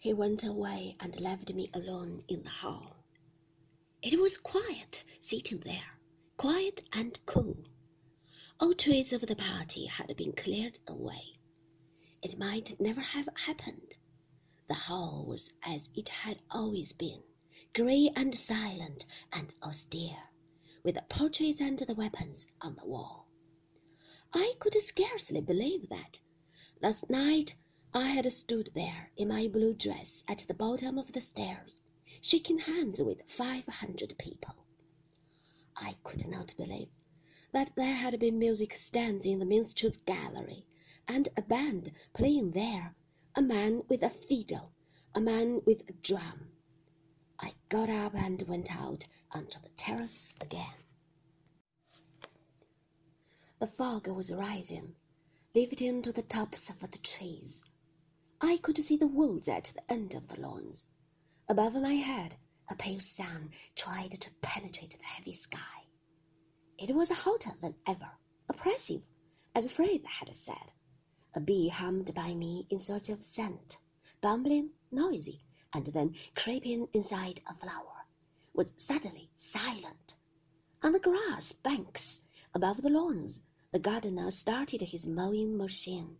He went away and left me alone in the hall. It was quiet sitting there, quiet and cool. All trace of the party had been cleared away. It might never have happened. The hall was as it had always been, grey and silent and austere, with the portraits and the weapons on the wall. I could scarcely believe that. Last night I had stood there in my blue dress at the bottom of the stairs, shaking hands with five hundred people. I could not believe that there had been music stands in the minstrels' gallery, and a band playing there, a man with a fiddle, a man with a drum. I got up and went out onto the terrace again. The fog was rising, lifting to the tops of the trees. I could see the woods at the end of the lawns. Above my head, a pale sun tried to penetrate the heavy sky. It was hotter than ever, oppressive, as Frith had said. A bee hummed by me in search of scent, bumbling, noisy, and then creeping inside a flower, was suddenly silent. On the grass banks above the lawns, the gardener started his mowing machine.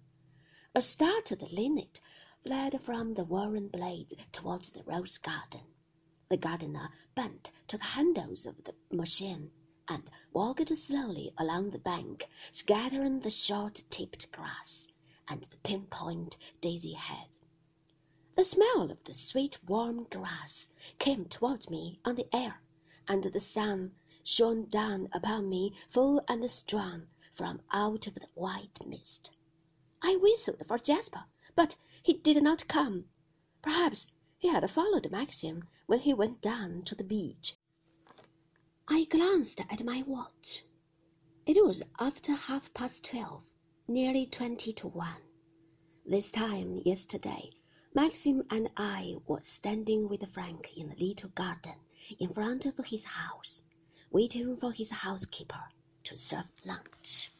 A startled linnet fled from the warren blades towards the rose garden. The gardener bent to the handles of the machine and walked slowly along the bank, scattering the short-tipped grass and the pinpoint daisy heads. The smell of the sweet warm grass came towards me on the air, and the sun shone down upon me full and strong from out of the white mist. I whistled for Jasper, but he did not come. Perhaps he had followed Maxim when he went down to the beach. I glanced at my watch. It was after half past twelve, nearly twenty to one. This time yesterday, Maxim and I were standing with Frank in the little garden in front of his house, waiting for his housekeeper to serve lunch.